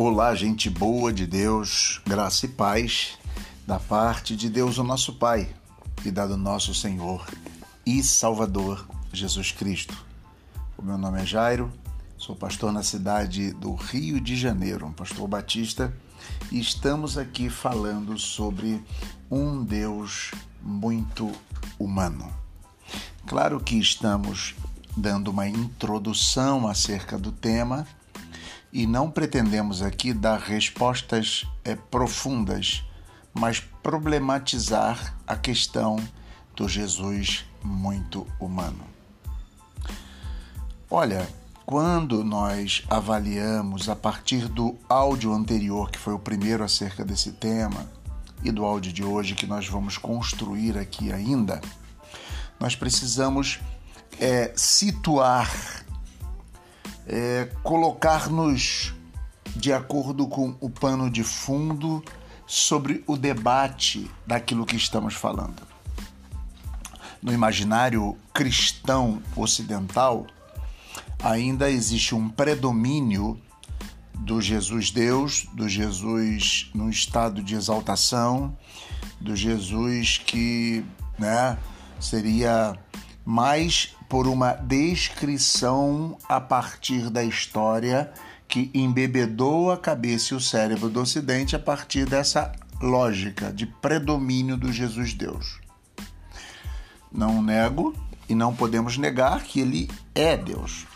Olá, gente boa de Deus, graça e paz da parte de Deus, o nosso Pai, e da do nosso Senhor e Salvador Jesus Cristo. O meu nome é Jairo, sou pastor na cidade do Rio de Janeiro, um pastor batista, e estamos aqui falando sobre um Deus muito humano. Claro que estamos dando uma introdução acerca do tema e não pretendemos aqui dar respostas é, profundas, mas problematizar a questão do Jesus muito humano. Olha, quando nós avaliamos a partir do áudio anterior, que foi o primeiro acerca desse tema, e do áudio de hoje que nós vamos construir aqui ainda, nós precisamos é, situar é, colocar-nos de acordo com o pano de fundo sobre o debate daquilo que estamos falando. No imaginário cristão ocidental, ainda existe um predomínio do Jesus Deus, do Jesus no estado de exaltação, do Jesus que né, seria mais por uma descrição a partir da história que embebedou a cabeça e o cérebro do Ocidente a partir dessa lógica de predomínio do Jesus Deus. Não nego e não podemos negar que ele é Deus.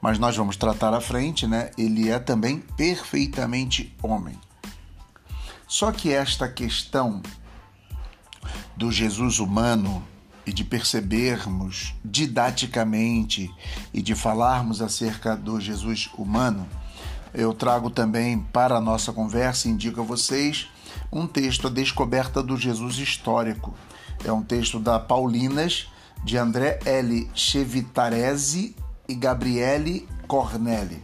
Mas nós vamos tratar à frente, né? Ele é também perfeitamente homem. Só que esta questão do Jesus humano e de percebermos didaticamente e de falarmos acerca do Jesus humano, eu trago também para a nossa conversa e indico a vocês um texto, A Descoberta do Jesus Histórico. É um texto da Paulinas, de André L. Chevitarese e Gabriele Cornelli,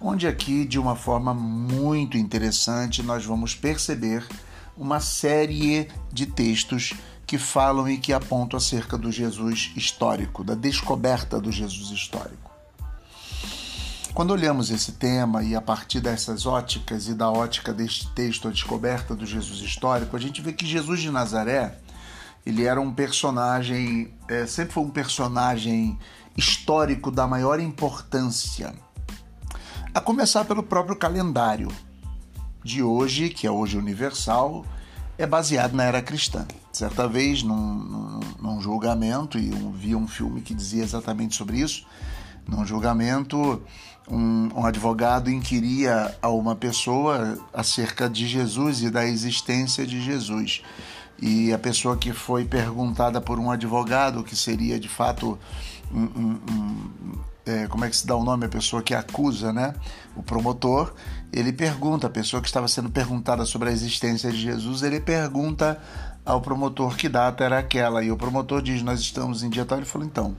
onde aqui, de uma forma muito interessante, nós vamos perceber uma série de textos que falam e que apontam acerca do Jesus histórico, da descoberta do Jesus histórico. Quando olhamos esse tema e a partir dessas óticas e da ótica deste texto, a descoberta do Jesus histórico, a gente vê que Jesus de Nazaré ele era um personagem, é, sempre foi um personagem histórico da maior importância. A começar pelo próprio calendário de hoje, que é hoje universal, é baseado na era cristã. Certa vez, num, num, num julgamento, e eu vi um filme que dizia exatamente sobre isso, num julgamento, um, um, advogado inquiria a uma pessoa acerca de Jesus e da existência de Jesus. E a pessoa que foi perguntada por um advogado, que seria de fato um, um, é, como é que se dá o nome a pessoa que acusa, né? O promotor, ele pergunta, a pessoa que estava sendo perguntada sobre a existência de Jesus, ele pergunta ao promotor que data era aquela. E o promotor diz: Nós estamos em dia tal. Ele falou: Então,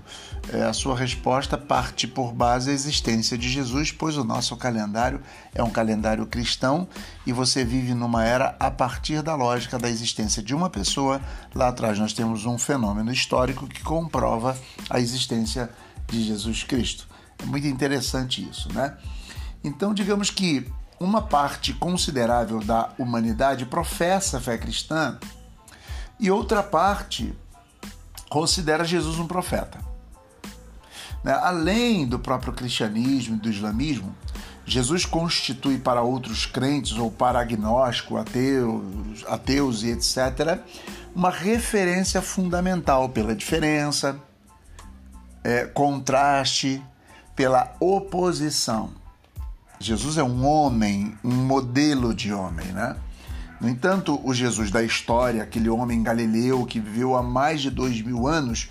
é, a sua resposta parte por base a existência de Jesus, pois o nosso calendário é um calendário cristão e você vive numa era a partir da lógica da existência de uma pessoa. Lá atrás nós temos um fenômeno histórico que comprova a existência de Jesus Cristo. É muito interessante isso, né? Então, digamos que uma parte considerável da humanidade professa a fé cristã e outra parte considera Jesus um profeta. Né? Além do próprio cristianismo e do islamismo, Jesus constitui para outros crentes ou para agnóstico, ateus, ateus e etc., uma referência fundamental pela diferença, é, contraste, pela oposição. Jesus é um homem, um modelo de homem, né? No entanto, o Jesus da história, aquele homem galileu que viveu há mais de dois mil anos,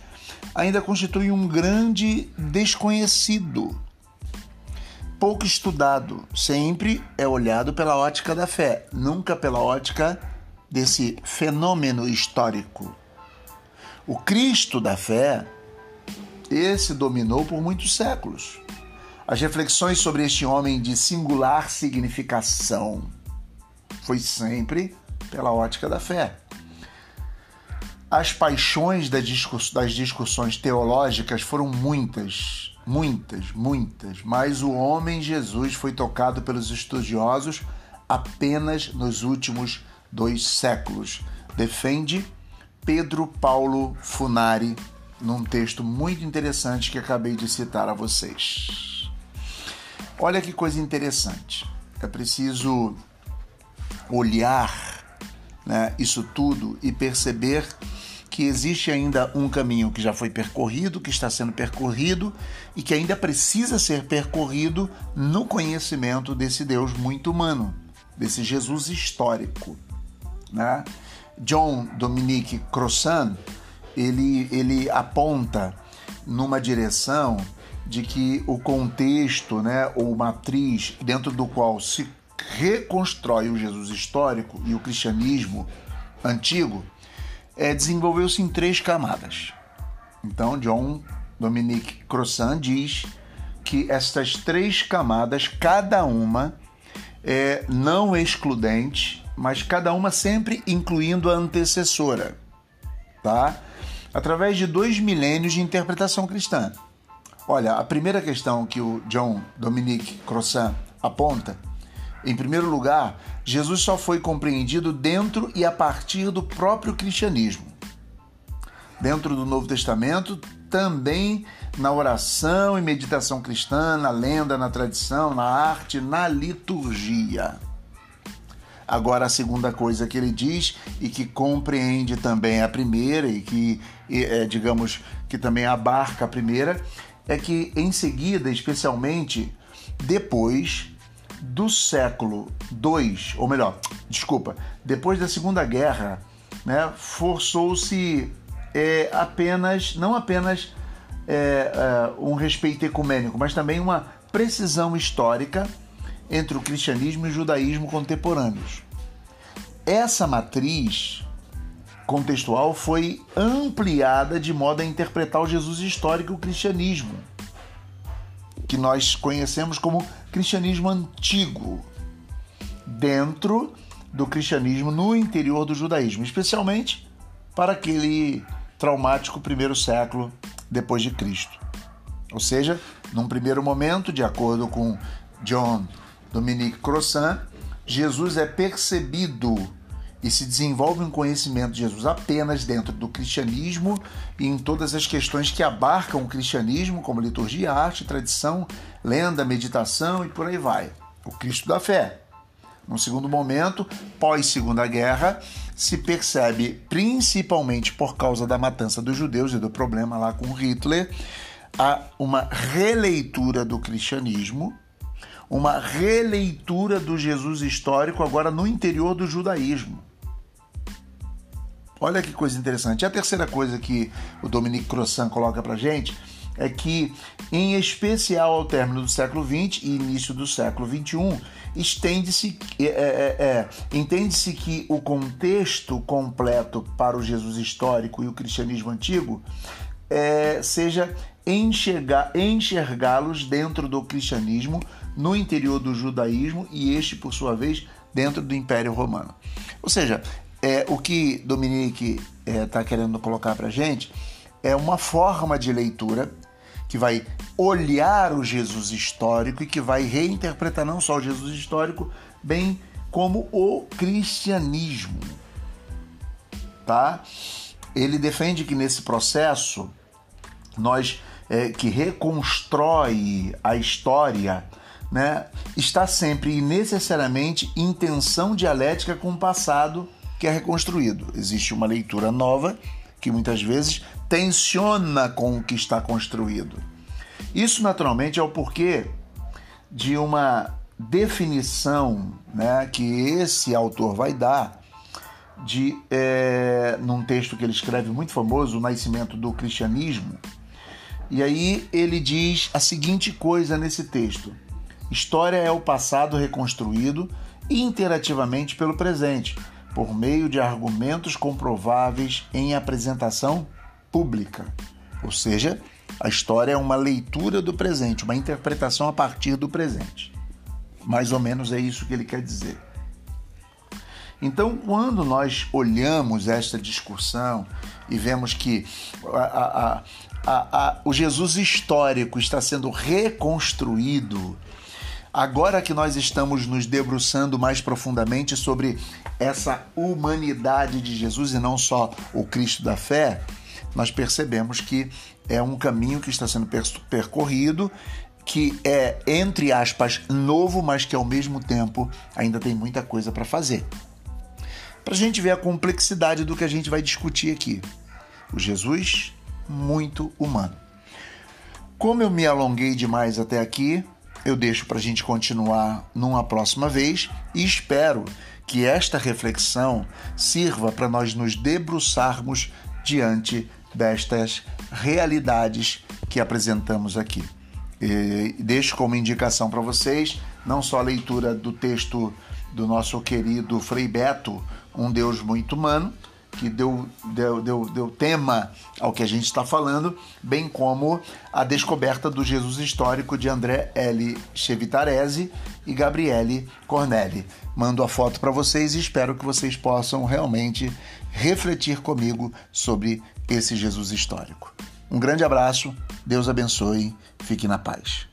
ainda constitui um grande desconhecido, pouco estudado. Sempre é olhado pela ótica da fé, nunca pela ótica desse fenômeno histórico. O Cristo da fé, esse dominou por muitos séculos. As reflexões sobre este homem de singular significação foi sempre pela ótica da fé. as paixões das discussões teológicas foram muitas, muitas, muitas, mas o homem Jesus foi tocado pelos estudiosos apenas nos últimos dois séculos. Defende Pedro Paulo Funari num texto muito interessante que acabei de citar a vocês. Olha que coisa interessante. É preciso olhar né, isso tudo e perceber que existe ainda um caminho que já foi percorrido, que está sendo percorrido e que ainda precisa ser percorrido no conhecimento desse Deus muito humano, desse Jesus histórico. Né? John Dominique Crossan ele, ele aponta numa direção de que o contexto, né, ou matriz dentro do qual se reconstrói o Jesus histórico e o cristianismo antigo é, desenvolveu-se em três camadas. Então, John Dominique Crossan diz que estas três camadas, cada uma é não excludente, mas cada uma sempre incluindo a antecessora, tá? Através de dois milênios de interpretação cristã. Olha, a primeira questão que o John Dominique Crossan aponta em primeiro lugar, Jesus só foi compreendido dentro e a partir do próprio cristianismo. Dentro do Novo Testamento, também na oração e meditação cristã, na lenda, na tradição, na arte, na liturgia. Agora, a segunda coisa que ele diz e que compreende também a primeira e que, é, digamos, que também abarca a primeira, é que em seguida, especialmente depois, do século II, ou melhor, desculpa, depois da Segunda Guerra, né, forçou-se é, apenas, não apenas é, é, um respeito ecumênico, mas também uma precisão histórica entre o cristianismo e o judaísmo contemporâneos. Essa matriz contextual foi ampliada de modo a interpretar o Jesus histórico e o cristianismo que nós conhecemos como cristianismo antigo, dentro do cristianismo no interior do judaísmo, especialmente para aquele traumático primeiro século depois de Cristo. Ou seja, num primeiro momento, de acordo com John Dominique Crossan, Jesus é percebido e se desenvolve um conhecimento de Jesus apenas dentro do cristianismo e em todas as questões que abarcam o cristianismo, como liturgia, arte, tradição, lenda, meditação e por aí vai. O Cristo da fé. No segundo momento, pós Segunda Guerra, se percebe, principalmente por causa da matança dos judeus e do problema lá com Hitler, a uma releitura do cristianismo, uma releitura do Jesus histórico agora no interior do judaísmo. Olha que coisa interessante. E a terceira coisa que o Dominique Crossan coloca para gente é que, em especial ao término do século XX e início do século XXI, estende-se, é, é, é, é, entende-se que o contexto completo para o Jesus histórico e o cristianismo antigo é, seja enxergar, enxergá-los dentro do cristianismo, no interior do judaísmo e este, por sua vez, dentro do Império Romano. Ou seja, é, o que Dominique está é, querendo colocar para gente é uma forma de leitura que vai olhar o Jesus histórico e que vai reinterpretar não só o Jesus histórico, bem como o cristianismo. Tá? Ele defende que nesse processo nós é, que reconstrói a história, né, está sempre e necessariamente em tensão dialética com o passado que é reconstruído. Existe uma leitura nova que muitas vezes tensiona com o que está construído. Isso naturalmente é o porquê de uma definição né, que esse autor vai dar de é, num texto que ele escreve muito famoso, O Nascimento do Cristianismo. E aí ele diz a seguinte coisa nesse texto: História é o passado reconstruído interativamente pelo presente por meio de argumentos comprováveis em apresentação pública. Ou seja, a história é uma leitura do presente, uma interpretação a partir do presente. Mais ou menos é isso que ele quer dizer. Então, quando nós olhamos esta discussão e vemos que a, a, a, o Jesus histórico está sendo reconstruído, agora que nós estamos nos debruçando mais profundamente sobre essa humanidade de Jesus e não só o Cristo da fé, nós percebemos que é um caminho que está sendo percorrido, que é, entre aspas, novo, mas que ao mesmo tempo ainda tem muita coisa para fazer. Para a gente ver a complexidade do que a gente vai discutir aqui. O Jesus muito humano. Como eu me alonguei demais até aqui, eu deixo para a gente continuar numa próxima vez e espero que esta reflexão sirva para nós nos debruçarmos diante destas realidades que apresentamos aqui. E deixo como indicação para vocês não só a leitura do texto do nosso querido Frei Beto, Um Deus Muito Humano, que deu, deu, deu, deu tema ao que a gente está falando, bem como a descoberta do Jesus histórico de André L. Chevitarese e Gabriele Cornelli. Mando a foto para vocês e espero que vocês possam realmente refletir comigo sobre esse Jesus histórico. Um grande abraço, Deus abençoe, fique na paz.